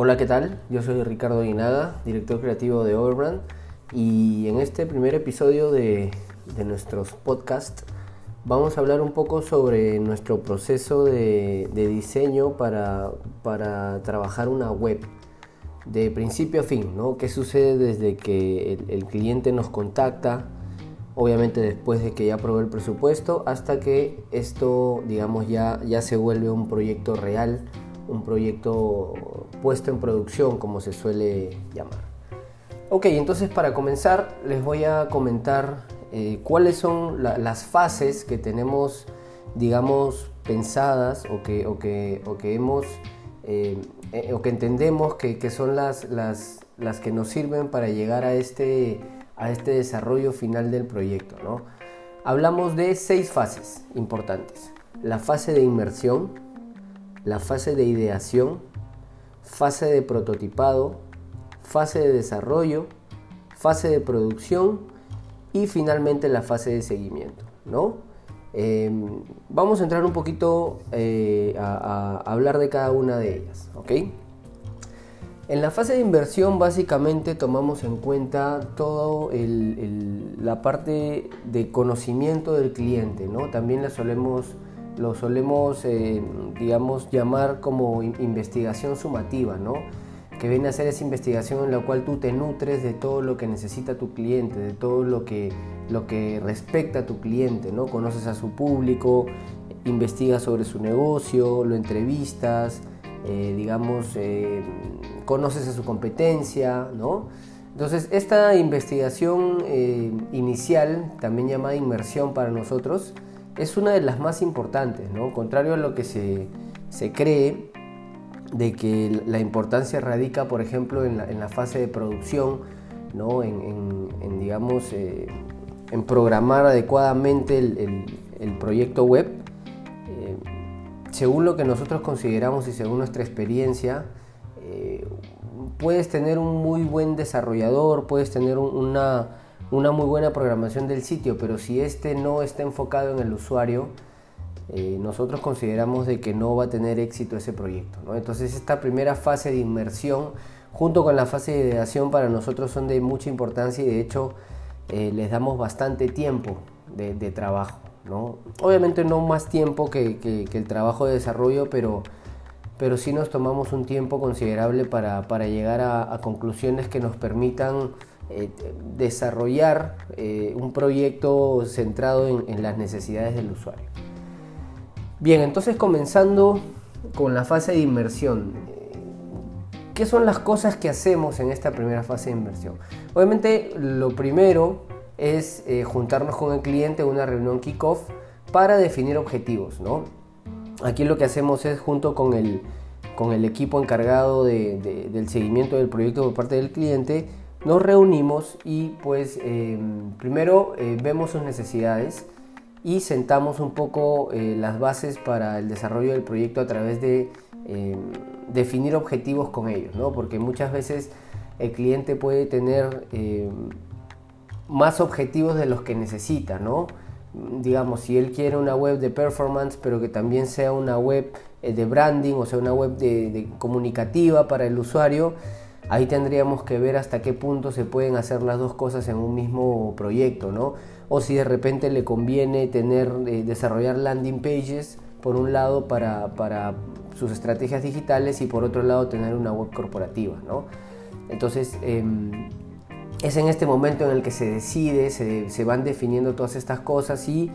Hola, ¿qué tal? Yo soy Ricardo Guinaga, director creativo de Overbrand y en este primer episodio de, nuestros podcasts vamos a hablar un poco sobre nuestro proceso de, diseño para, trabajar una web de principio a fin, ¿no? ¿Qué sucede desde que el, cliente nos contacta? Obviamente después de que ya aprobó el presupuesto, hasta que esto, digamos, ya, ya se vuelve un proyecto real, un proyecto puesto en producción, como se suele llamar. Ok, entonces para comenzar les voy a comentar eh, cuáles son las fases que tenemos, digamos, pensadas o que, o que, o que hemos eh, eh, o que entendemos que, que son las, las, las, que nos sirven para llegar a este, a este desarrollo final del proyecto. ¿no? Hablamos de seis fases importantes. La fase de inmersión, la fase de ideación, fase de prototipado, fase de desarrollo, fase de producción y finalmente la fase de seguimiento. ¿no? Em, vamos a entrar un poquito eh, a, hablar de cada una de ellas. En la fase de inversión básicamente tomamos en cuenta toda la parte de conocimiento del cliente, ¿no? También la solemos lo solemos, eh, digamos, llamar como investigación sumativa, ¿no? que viene a ser esa investigación en la cual tú te nutres de todo lo que necesita tu cliente, de todo lo que, lo que respecta a tu cliente, ¿no? Conoces a su público, investigas sobre su negocio, lo entrevistas, eh, digamos, eh, conoces a su competencia, ¿no? Entonces, esta investigación inicial, también llamada inmersión para nosotros, es una de las más importantes, ¿no? Contrario a lo que se, cree de que la importancia radica, por ejemplo, en la, fase de producción, ¿no? En, digamos, eh, en programar adecuadamente el, proyecto web. Eh, según lo que nosotros consideramos y según nuestra experiencia, eh, puedes tener un muy buen desarrollador, puedes tener una una muy buena programación del sitio, pero si este no está enfocado en el usuario, eh, nosotros consideramos de que no va a tener éxito ese proyecto. Entonces esta primera fase de inmersión junto con la fase de ideación para nosotros son de mucha importancia y de hecho eh, les damos bastante tiempo de, trabajo. Obviamente no más tiempo que, el trabajo de desarrollo, pero, pero sí nos tomamos un tiempo considerable para, llegar a conclusiones que nos permitan eh, desarrollar eh, un proyecto centrado en, las necesidades del usuario. Bien, entonces comenzando con la fase de inversión. ¿Qué son las cosas que hacemos en esta primera fase de inversión? Obviamente lo primero es eh, juntarnos con el cliente en una reunión kickoff para definir objetivos. ¿no? Aquí lo que hacemos es junto con el, con el equipo encargado del seguimiento del proyecto por parte del cliente, nos reunimos y pues em, primero eh, vemos sus necesidades y sentamos un poco eh, las bases para el desarrollo del proyecto a través de em, definir objetivos con ellos, ¿no? porque muchas veces el cliente puede tener em, más objetivos de los que necesita, ¿no? digamos, si él quiere una web de performance, pero que también sea una web eh, de branding, o sea, una web de comunicativa para el usuario, Ahí tendríamos que ver hasta qué punto se pueden hacer las dos cosas en un mismo proyecto, ¿no? O si de repente le conviene tener, eh, desarrollar landing pages por un lado para, sus estrategias digitales y por otro lado tener una web corporativa, ¿no? Entonces, em, es en este momento en el que se decide, se, van definiendo todas estas cosas y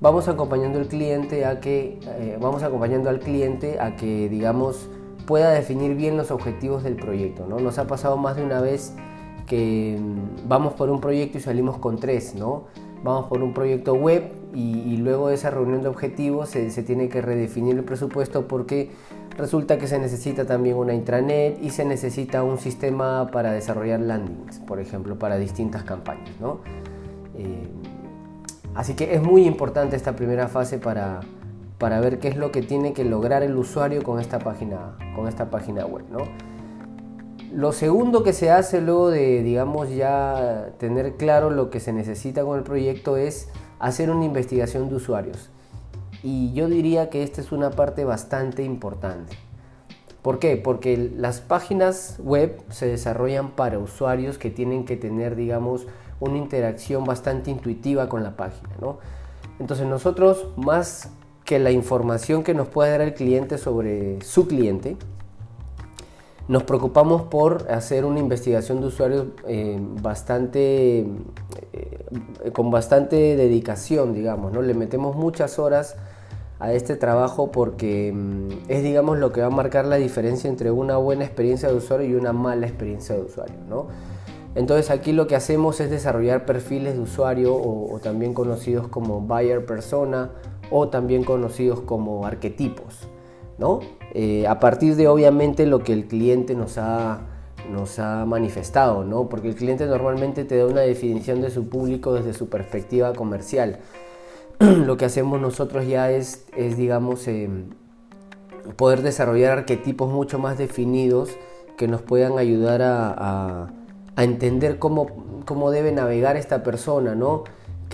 vamos acompañando al cliente a que, eh, vamos acompañando al cliente a que, digamos, pueda definir bien los objetivos del proyecto. ¿no? Nos ha pasado más de una vez que mm, vamos por un proyecto y salimos con tres, ¿no? Vamos por un proyecto web y, luego de esa reunión de objetivos se, tiene que redefinir el presupuesto porque resulta que se necesita también una intranet y se necesita un sistema para desarrollar landings, por ejemplo, para distintas campañas, ¿no? Eh, así que es muy importante esta primera fase para, para ver qué es lo que tiene que lograr el usuario con esta página, con esta página web. ¿no? Lo segundo que se hace luego de, digamos, ya tener claro lo que se necesita con el proyecto es hacer una investigación de usuarios. Y yo diría que esta es una parte bastante importante. ¿Por qué? Porque las páginas web se desarrollan para usuarios que tienen que tener, digamos, una interacción bastante intuitiva con la página, ¿no? Entonces nosotros, más que la información que nos puede dar el cliente sobre su cliente, nos preocupamos por hacer una investigación de usuarios eh, bastante, eh, con bastante dedicación, digamos, ¿no? Le metemos muchas horas a este trabajo porque mm, es, digamos, lo que va a marcar la diferencia entre una buena experiencia de usuario y una mala experiencia de usuario, ¿no? Entonces aquí lo que hacemos es desarrollar perfiles de usuario o, también conocidos como buyer persona o también conocidos como arquetipos, ¿no? Eh, a partir de obviamente lo que el cliente nos ha, nos ha manifestado, ¿no? Porque el cliente normalmente te da una definición de su público desde su perspectiva comercial. lo que hacemos nosotros ya es, es digamos, eh, poder desarrollar arquetipos mucho más definidos que nos puedan ayudar a a entender cómo, cómo debe navegar esta persona, ¿no?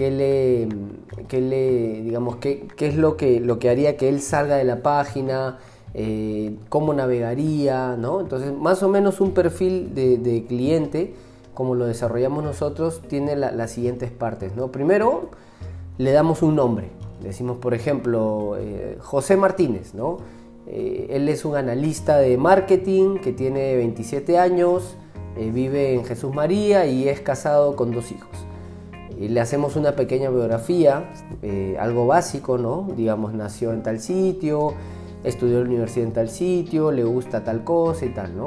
¿Qué le, qué le digamos, qué, qué, es lo que, lo que haría que él salga de la página, eh, cómo navegaría, ¿no? Entonces, más o menos un perfil de, cliente, como lo desarrollamos nosotros, tiene las siguientes partes, ¿no? Primero, le damos un nombre. Decimos, por ejemplo, eh, José Martínez, ¿no? Eh, él es un analista de marketing que tiene 27 años, vive en Jesús María y es casado con dos hijos. Le hacemos una pequeña biografía, eh, algo básico, ¿no? Digamos, nació en tal sitio, estudió en la universidad en tal sitio, le gusta tal cosa y tal, ¿no?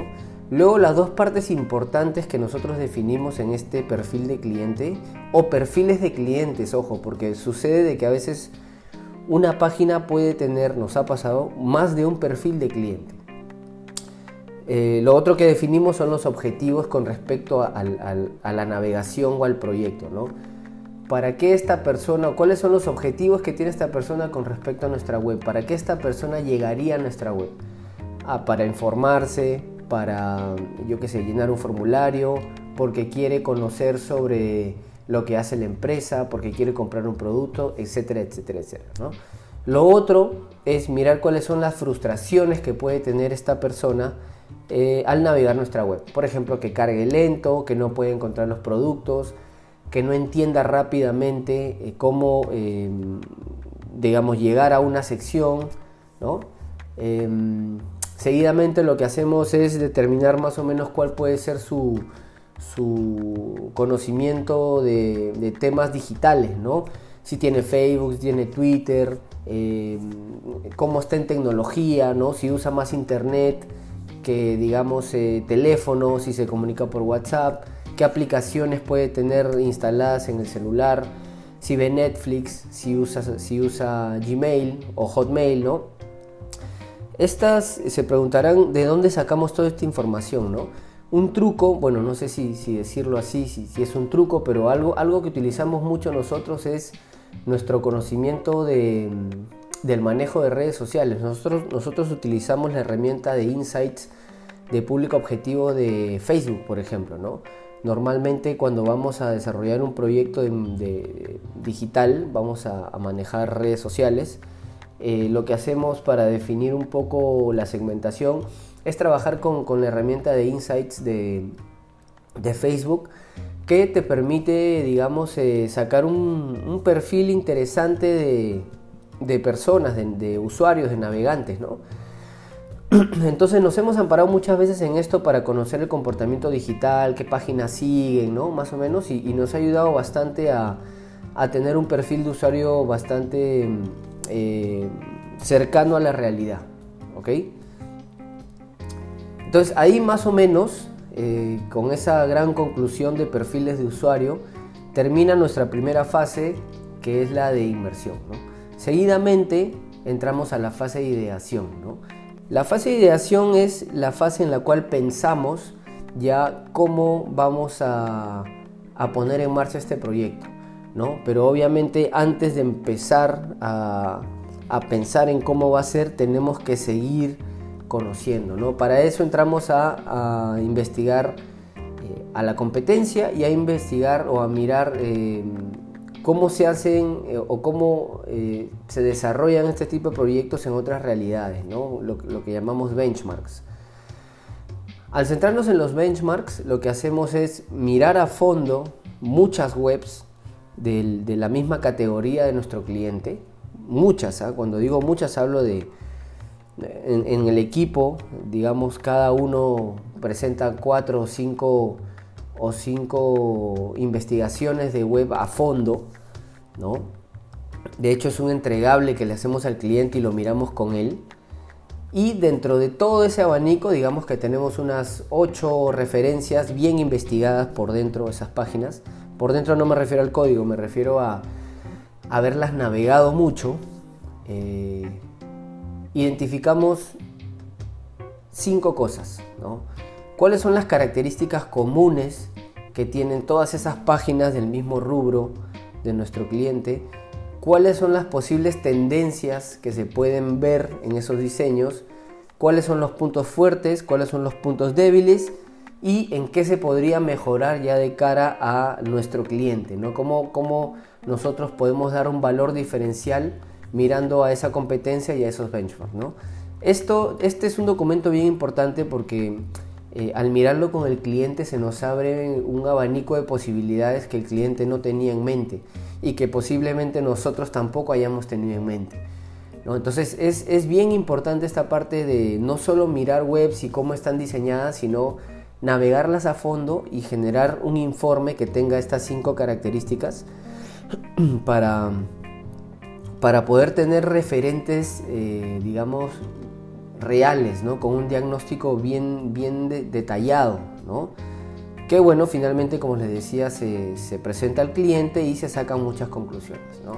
Luego las dos partes importantes que nosotros definimos en este perfil de cliente o perfiles de clientes, ojo, porque sucede de que a veces una página puede tener, nos ha pasado, más de un perfil de cliente. Eh, lo otro que definimos son los objetivos con respecto a, la navegación o al proyecto, ¿no? ¿Para qué esta persona, cuáles son los objetivos que tiene esta persona con respecto a nuestra web? ¿Para qué esta persona llegaría a nuestra web? Ah, para informarse, para, yo qué sé, llenar un formulario, porque quiere conocer sobre lo que hace la empresa, porque quiere comprar un producto, etcétera, etcétera, etcétera. Lo otro es mirar cuáles son las frustraciones que puede tener esta persona eh, al navegar nuestra web. Por ejemplo, que cargue lento, que no puede encontrar los productos, que no entienda rápidamente eh, cómo, em, digamos, llegar a una sección, em, seguidamente lo que hacemos es determinar más o menos cuál puede ser su, conocimiento de, temas digitales, ¿no? Si tiene Facebook, si tiene Twitter, em, cómo está en tecnología, ¿no? Si usa más internet, que digamos eh, teléfono, si se comunica por WhatsApp, qué aplicaciones puede tener instaladas en el celular, si ve Netflix, si usa, si usa Gmail o Hotmail, ¿no? Estas se preguntarán de dónde sacamos toda esta información, ¿no? Un truco, bueno, no sé si, decirlo así, si, si, es un truco, pero algo, algo que utilizamos mucho nosotros es nuestro conocimiento de, del manejo de redes sociales. Nosotros, nosotros utilizamos la herramienta de Insights de público objetivo de Facebook, por ejemplo. ¿no? Normalmente cuando vamos a desarrollar un proyecto de, digital, vamos a, manejar redes sociales. Eh, lo que hacemos para definir un poco la segmentación es trabajar con, la herramienta de Insights de, de Facebook que te permite, digamos, eh, sacar un, perfil interesante de, de personas, de, usuarios, de navegantes, ¿no? Entonces nos hemos amparado muchas veces en esto para conocer el comportamiento digital, qué páginas siguen, ¿no? Más o menos, y, nos ha ayudado bastante a, tener un perfil de usuario bastante eh, cercano a la realidad, ¿ok? Entonces ahí más o menos, eh, con esa gran conclusión de perfiles de usuario, termina nuestra primera fase, que es la de inversión, ¿no? Seguidamente entramos a la fase de ideación. La fase de ideación es la fase en la cual pensamos ya cómo vamos a, poner en marcha este proyecto. ¿no? Pero obviamente antes de empezar a, pensar en cómo va a ser, tenemos que seguir conociendo. ¿no? Para eso entramos a, investigar eh, a la competencia y a investigar o a mirar eh, cómo se hacen eh, o cómo eh, se desarrollan este tipo de proyectos en otras realidades, ¿no? lo, que llamamos benchmarks. Al centrarnos en los benchmarks, lo que hacemos es mirar a fondo muchas webs de, la misma categoría de nuestro cliente. Muchas, ¿ah? cuando digo muchas hablo de en, el equipo, digamos, cada uno presenta cuatro o cinco, o cinco investigaciones de web a fondo, ¿no? De hecho es un entregable que le hacemos al cliente y lo miramos con él. Y dentro de todo ese abanico, digamos que tenemos unas ocho referencias bien investigadas por dentro de esas páginas. Por dentro no me refiero al código, me refiero a haberlas navegado mucho. Eh, identificamos cinco cosas. ¿Cuáles son las características comunes que tienen todas esas páginas del mismo rubro de nuestro cliente? ¿Cuáles son las posibles tendencias que se pueden ver en esos diseños? ¿Cuáles son los puntos fuertes? ¿Cuáles son los puntos débiles? y en qué se podría mejorar ya de cara a nuestro cliente, ¿no? Cómo, cómo nosotros podemos dar un valor diferencial mirando a esa competencia y a esos benchmarks. ¿no? Esto, este es un documento bien importante porque eh, al mirarlo con el cliente se nos abre un abanico de posibilidades que el cliente no tenía en mente y que posiblemente nosotros tampoco hayamos tenido en mente. Entonces es, es bien importante esta parte de no solo mirar webs y cómo están diseñadas, sino navegarlas a fondo y generar un informe que tenga estas cinco características para para poder tener referentes, eh, digamos, reales, ¿no? Con un diagnóstico bien, bien detallado, ¿no? Que bueno, finalmente, como les decía, se, presenta al cliente y se sacan muchas conclusiones, ¿no?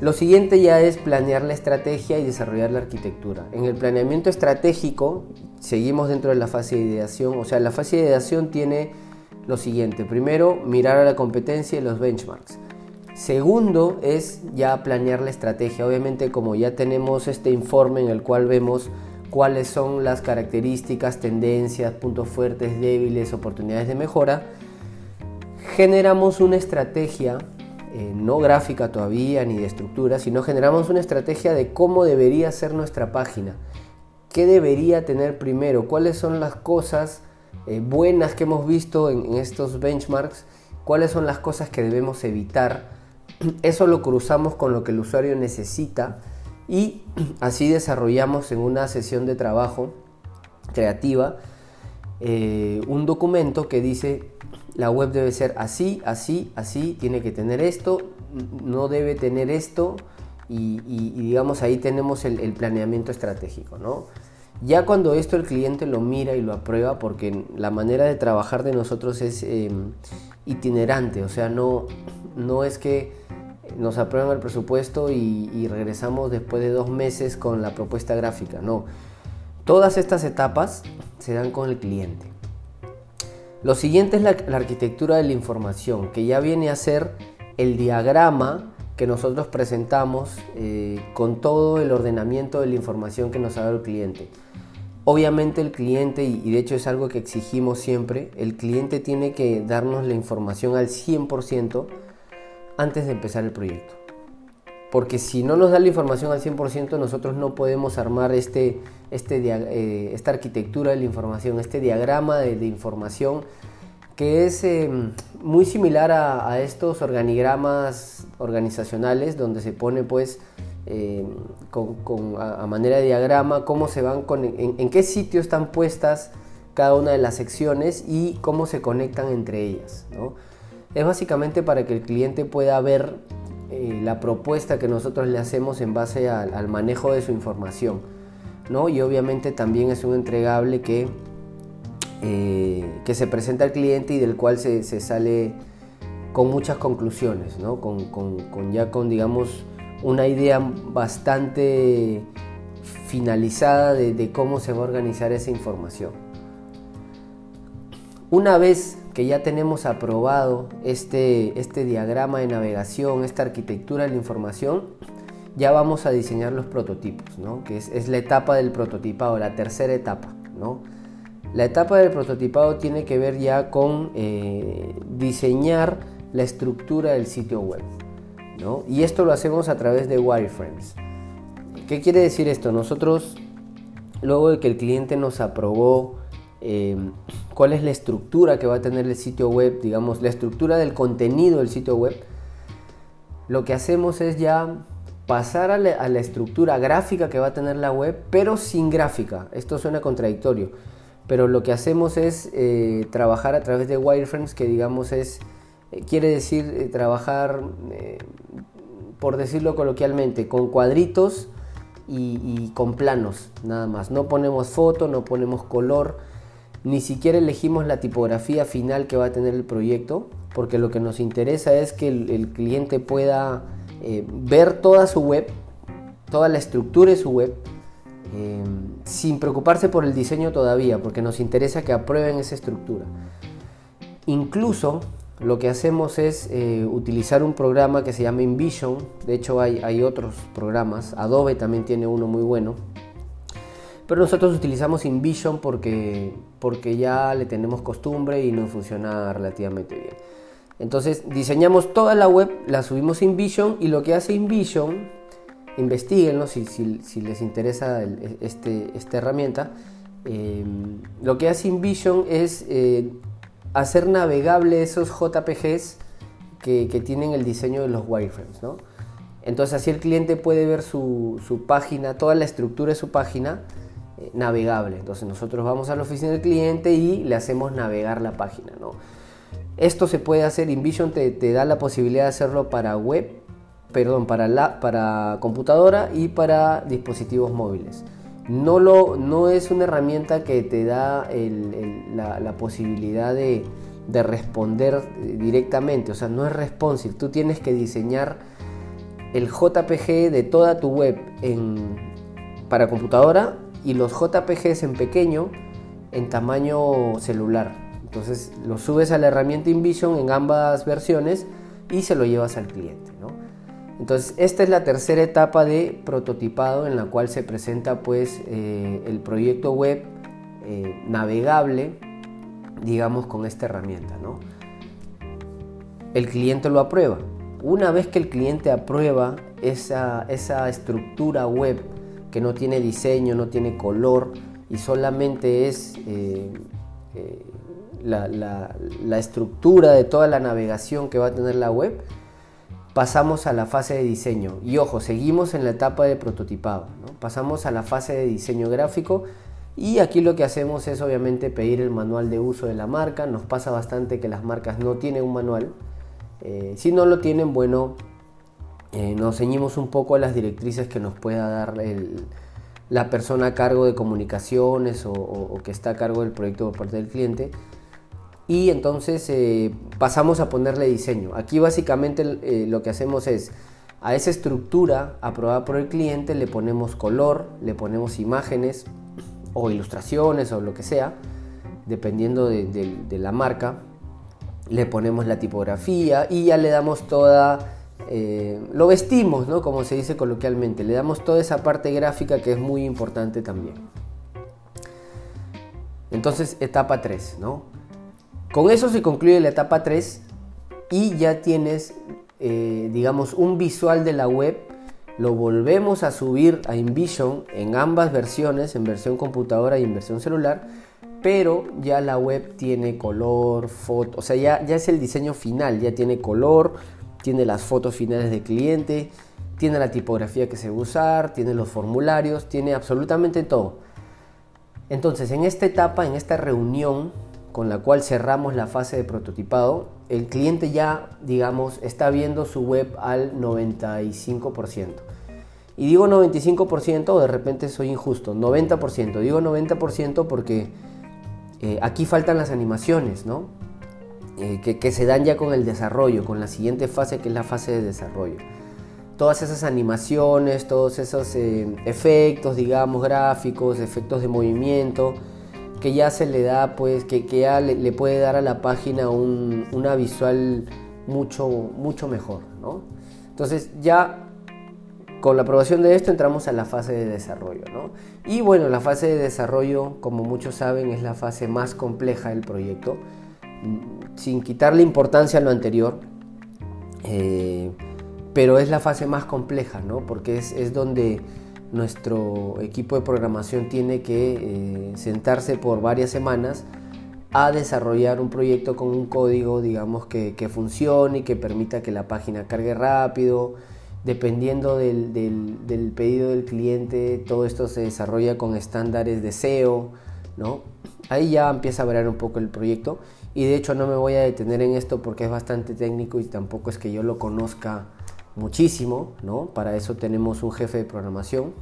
Lo siguiente ya es planear la estrategia y desarrollar la arquitectura. En el planeamiento estratégico seguimos dentro de la fase de ideación, o sea, la fase de ideación tiene lo siguiente. Primero, mirar a la competencia y los benchmarks. Segundo es ya planear la estrategia. Obviamente como ya tenemos este informe en el cual vemos cuáles son las características, tendencias, puntos fuertes, débiles, oportunidades de mejora, generamos una estrategia, eh, no gráfica todavía ni de estructura, sino generamos una estrategia de cómo debería ser nuestra página, qué debería tener primero, cuáles son las cosas eh, buenas que hemos visto en estos benchmarks, cuáles son las cosas que debemos evitar eso lo cruzamos con lo que el usuario necesita y así desarrollamos en una sesión de trabajo creativa eh, un documento que dice la web debe ser así, así, así, tiene que tener esto, no debe tener esto y, digamos ahí tenemos el, planeamiento estratégico. ¿no? Ya cuando esto el cliente lo mira y lo aprueba, porque la manera de trabajar de nosotros es em, itinerante, o sea, no, no es que nos aprueban el presupuesto y, regresamos después de dos meses con la propuesta gráfica. No, todas estas etapas se dan con el cliente. Lo siguiente es la, arquitectura de la información, que ya viene a ser el diagrama que nosotros presentamos eh, con todo el ordenamiento de la información que nos ha dado el cliente. Obviamente el cliente, y de hecho es algo que exigimos siempre, el cliente tiene que darnos la información al 100% antes de empezar el proyecto. Porque si no nos da la información al 100%, nosotros no podemos armar este, este, eh, esta arquitectura de la información, este diagrama de, información que es em, muy similar a, estos organigramas organizacionales donde se pone pues em, a, manera de diagrama cómo se van con, en, en, qué sitio están puestas cada una de las secciones y cómo se conectan entre ellas. ¿no? Es básicamente para que el cliente pueda ver eh, la propuesta que nosotros le hacemos en base al, manejo de su información. ¿no? Y obviamente también es un entregable que, eh, que se presenta al cliente y del cual se, sale con muchas conclusiones, ¿no? con, con, ya con digamos una idea bastante finalizada de cómo se va a organizar esa información. Una vez que ya tenemos aprobado este, este diagrama de navegación, esta arquitectura de la información, ya vamos a diseñar los prototipos, ¿no? que es, la etapa del prototipado, la tercera etapa. ¿no? La etapa del prototipado tiene que ver ya con eh, diseñar la estructura del sitio web. ¿no? Y esto lo hacemos a través de wireframes. ¿Qué quiere decir esto? Nosotros, luego de que el cliente nos aprobó em, cuál es la estructura que va a tener el sitio web, digamos, la estructura del contenido del sitio web, lo que hacemos es ya pasar a la, estructura gráfica que va a tener la web, pero sin gráfica. Esto suena contradictorio, pero lo que hacemos es eh, trabajar a través de wireframes, que digamos es, eh, quiere decir eh, trabajar, por decirlo coloquialmente, con cuadritos y, y, con planos, nada más. No ponemos foto, no ponemos color, ni siquiera elegimos la tipografía final que va a tener el proyecto, porque lo que nos interesa es que el cliente pueda eh, ver toda su web, toda la estructura de su web, eh, sin preocuparse por el diseño todavía, porque nos interesa que aprueben esa estructura. Incluso lo que hacemos es eh, utilizar un programa que se llama InVision, de hecho hay otros programas, Adobe también tiene uno muy bueno, pero nosotros utilizamos InVision porque, porque ya le tenemos costumbre y nos funciona relativamente bien. Entonces diseñamos toda la web, la subimos a InVision y lo que hace InVision, investiguenlo si, si, les interesa este, esta herramienta, em, lo que hace InVision es eh, hacer navegable esos JPGs que, tienen el diseño de los wireframes. ¿no? Entonces así el cliente puede ver su, página, toda la estructura de su página eh, navegable. Entonces nosotros vamos a la oficina del cliente y le hacemos navegar la página. ¿no? Esto se puede hacer, InVision te, te da la posibilidad de hacerlo para web, perdón, para, la, para computadora y para dispositivos móviles. No, lo, no es una herramienta que te da la, posibilidad de, responder directamente, o sea, no es responsive. Tú tienes que diseñar el JPG de toda tu web en, para computadora y los JPGs en pequeño en tamaño celular. Entonces lo subes a la herramienta InVision en ambas versiones y se lo llevas al cliente. Entonces esta es la tercera etapa de prototipado en la cual se presenta pues eh, el proyecto web eh, navegable digamos con esta herramienta. El cliente lo aprueba. Una vez que el cliente aprueba esa, esa estructura web que no tiene diseño, no tiene color y solamente es eh, la, estructura de toda la navegación que va a tener la web, pasamos a la fase de diseño. Y ojo, seguimos en la etapa de prototipado. Pasamos a la fase de diseño gráfico y aquí lo que hacemos es obviamente pedir el manual de uso de la marca. Nos pasa bastante que las marcas no tienen un manual. Eh, si no lo tienen, bueno, eh, nos ceñimos un poco a las directrices que nos pueda dar la persona a cargo de comunicaciones o, que está a cargo del proyecto por parte del cliente y entonces eh, pasamos a ponerle diseño. Aquí básicamente eh, lo que hacemos es a esa estructura aprobada por el cliente le ponemos color, le ponemos imágenes o ilustraciones o lo que sea, dependiendo de, la marca. Le ponemos la tipografía y ya le damos toda... Eh, lo vestimos, ¿no? Como se dice coloquialmente. Le damos toda esa parte gráfica que es muy importante también. Entonces, etapa 3, ¿no? Con eso se concluye la etapa 3 y ya tienes, eh, digamos, un visual de la web. Lo volvemos a subir a InVision en ambas versiones, en versión computadora y en versión celular, pero ya la web tiene color, foto, o sea, ya, ya es el diseño final, ya tiene color, tiene las fotos finales del cliente, tiene la tipografía que se va a usar, tiene los formularios, tiene absolutamente todo. Entonces, en esta etapa, en esta reunión, con la cual cerramos la fase de prototipado, el cliente ya, digamos, está viendo su web al 95%. Y digo 95% o de repente soy injusto, 90%. Digo 90% porque eh, aquí faltan las animaciones, ¿no? Eh, que, se dan ya con el desarrollo, con la siguiente fase que es la fase de desarrollo. Todas esas animaciones, todos esos eh, efectos, digamos, gráficos, efectos de movimiento, que ya se le da, pues, que, ya le, puede dar a la página una visual mucho, mucho mejor, ¿no? Entonces ya con la aprobación de esto entramos a la fase de desarrollo, ¿no? Y bueno, la fase de desarrollo, como muchos saben, es la fase más compleja del proyecto, sin quitarle importancia a lo anterior, eh, pero es la fase más compleja, ¿no? Porque es, es donde nuestro equipo de programación tiene que eh, sentarse por varias semanas a desarrollar un proyecto con un código, digamos, que, funcione y que permita que la página cargue rápido. Dependiendo del, del, pedido del cliente, todo esto se desarrolla con estándares de SEO, ¿no? Ahí ya empieza a variar un poco el proyecto y de hecho no me voy a detener en esto porque es bastante técnico y tampoco es que yo lo conozca muchísimo, ¿no? Para eso tenemos un jefe de programación.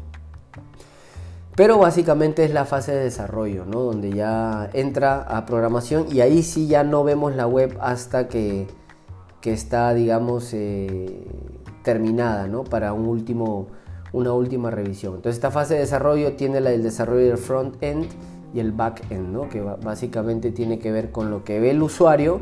Pero básicamente es la fase de desarrollo, ¿no? Donde ya entra a programación y ahí sí ya no vemos la web hasta que, está, digamos, eh, terminada, ¿no? Para un último, una última revisión. Entonces esta fase de desarrollo tiene la del desarrollo del front-end y el back-end, ¿no? Que básicamente tiene que ver con lo que ve el usuario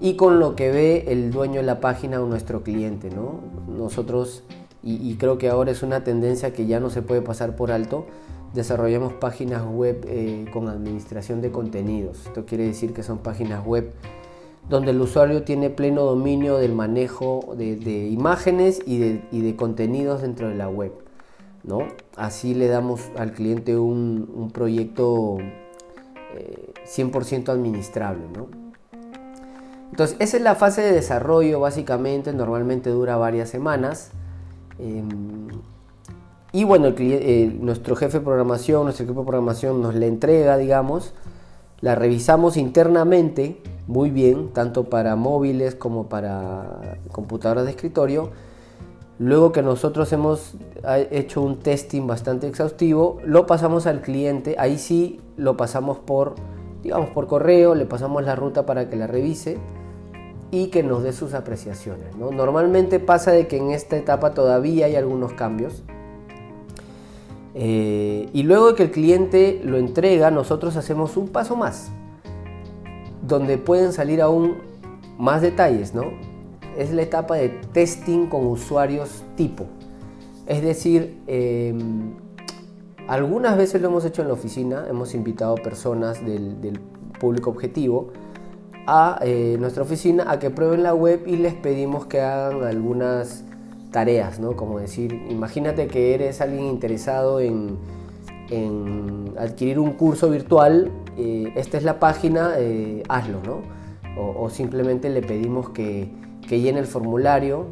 y con lo que ve el dueño de la página o nuestro cliente. ¿no? Nosotros, y, creo que ahora es una tendencia que ya no se puede pasar por alto, desarrollamos páginas web eh, con administración de contenidos. Esto quiere decir que son páginas web donde el usuario tiene pleno dominio del manejo de, imágenes y de, contenidos dentro de la web. ¿No? Así le damos al cliente un, proyecto 100% eh, administrable. ¿no? Entonces, esa es la fase de desarrollo básicamente, normalmente dura varias semanas. Em, y bueno, eh, nuestro jefe de programación, nuestro equipo de programación nos la entrega, digamos, la revisamos internamente muy bien, tanto para móviles como para computadoras de escritorio. Luego que nosotros hemos hecho un testing bastante exhaustivo, lo pasamos al cliente, ahí sí lo pasamos por, digamos, por correo, le pasamos la ruta para que la revise y que nos dé sus apreciaciones. Normalmente pasa de que en esta etapa todavía hay algunos cambios. Eh, y luego de que el cliente lo entrega, nosotros hacemos un paso más, donde pueden salir aún más detalles. ¿no? Es la etapa de testing con usuarios tipo. Es decir, em, algunas veces lo hemos hecho en la oficina, hemos invitado personas del, público objetivo a eh, nuestra oficina a que prueben la web y les pedimos que hagan algunas tareas, ¿no? Como decir, imagínate que eres alguien interesado en, adquirir un curso virtual, eh, esta es la página, eh, hazlo, ¿no? O, simplemente le pedimos que, que llene el formulario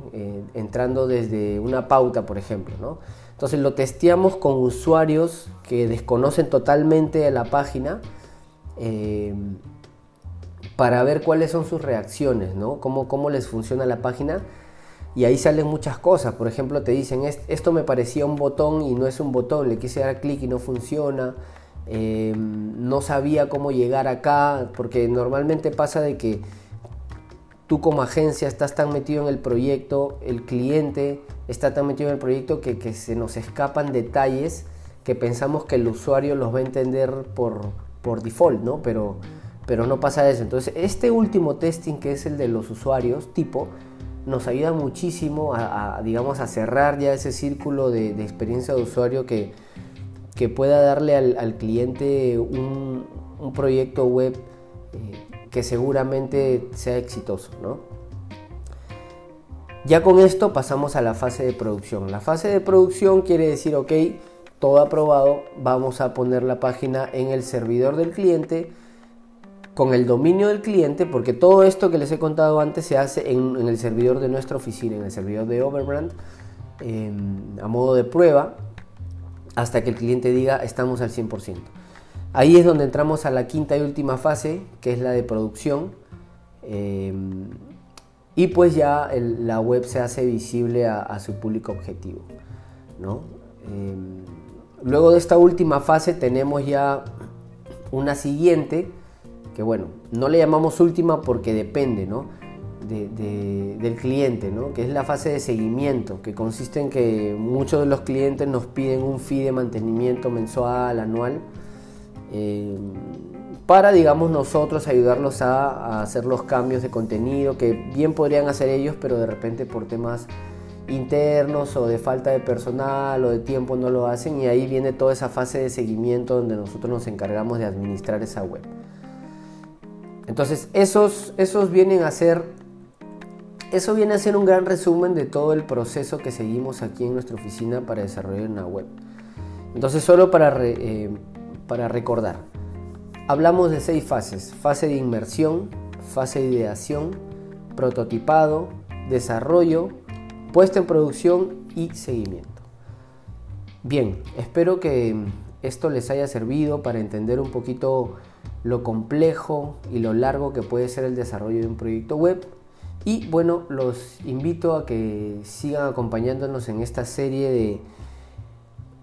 entrando desde una pauta, por ejemplo, ¿no? Entonces lo testeamos con usuarios que desconocen totalmente la página para ver cuáles son sus reacciones, ¿no? Cómo, cómo les funciona la página. Y ahí salen muchas cosas. Por ejemplo, te dicen, esto me parecía un botón y no es un botón, le quise dar clic y no funciona. Em, no sabía cómo llegar acá, porque normalmente pasa de que tú como agencia estás tan metido en el proyecto, el cliente está tan metido en el proyecto que, se nos escapan detalles que pensamos que el usuario los va a entender por, por default, ¿no? Pero pero no pasa eso. Entonces, este último testing, que es el de los usuarios tipo, nos ayuda muchísimo a, digamos, a cerrar ya ese círculo de, experiencia de usuario que, que pueda darle al, cliente un, proyecto web eh, que seguramente sea exitoso. ¿no? Ya con esto pasamos a la fase de producción. La fase de producción quiere decir, ok, todo aprobado, vamos a poner la página en el servidor del cliente con el dominio del cliente, porque todo esto que les he contado antes se hace en, el servidor de nuestra oficina, en el servidor de Overbrand, em, a modo de prueba, hasta que el cliente diga estamos al 100%. Ahí es donde entramos a la quinta y última fase, que es la de producción. Em, y pues ya la web se hace visible a, su público objetivo. Em, luego de esta última fase tenemos ya una siguiente que bueno, no le llamamos última porque depende ¿no? del cliente, ¿no? que es la fase de seguimiento, que consiste en que muchos de los clientes nos piden un fee de mantenimiento mensual, anual, eh, para, digamos, nosotros ayudarlos a, hacer los cambios de contenido que bien podrían hacer ellos, pero de repente por temas internos o de falta de personal o de tiempo no lo hacen y ahí viene toda esa fase de seguimiento donde nosotros nos encargamos de administrar esa web. Entonces, esos, esos vienen a ser, eso viene a ser un gran resumen de todo el proceso que seguimos aquí en nuestra oficina para desarrollar una web. Entonces solo para, eh, para recordar, hablamos de seis fases. Fase de inmersión, fase de ideación, prototipado, desarrollo, puesta en producción y seguimiento. Bien, espero que esto les haya servido para entender un poquito lo complejo y lo largo que puede ser el desarrollo de un proyecto web. Y bueno, los invito a que sigan acompañándonos en esta serie de,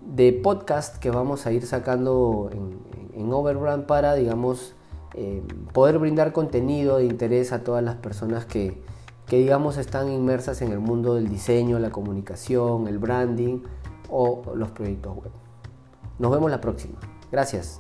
de podcast que vamos a ir sacando en, Overbrand para, digamos, eh, poder brindar contenido de interés a todas las personas que, que, digamos, están inmersas en el mundo del diseño, la comunicación, el branding o los proyectos web. Nos vemos la próxima. Gracias.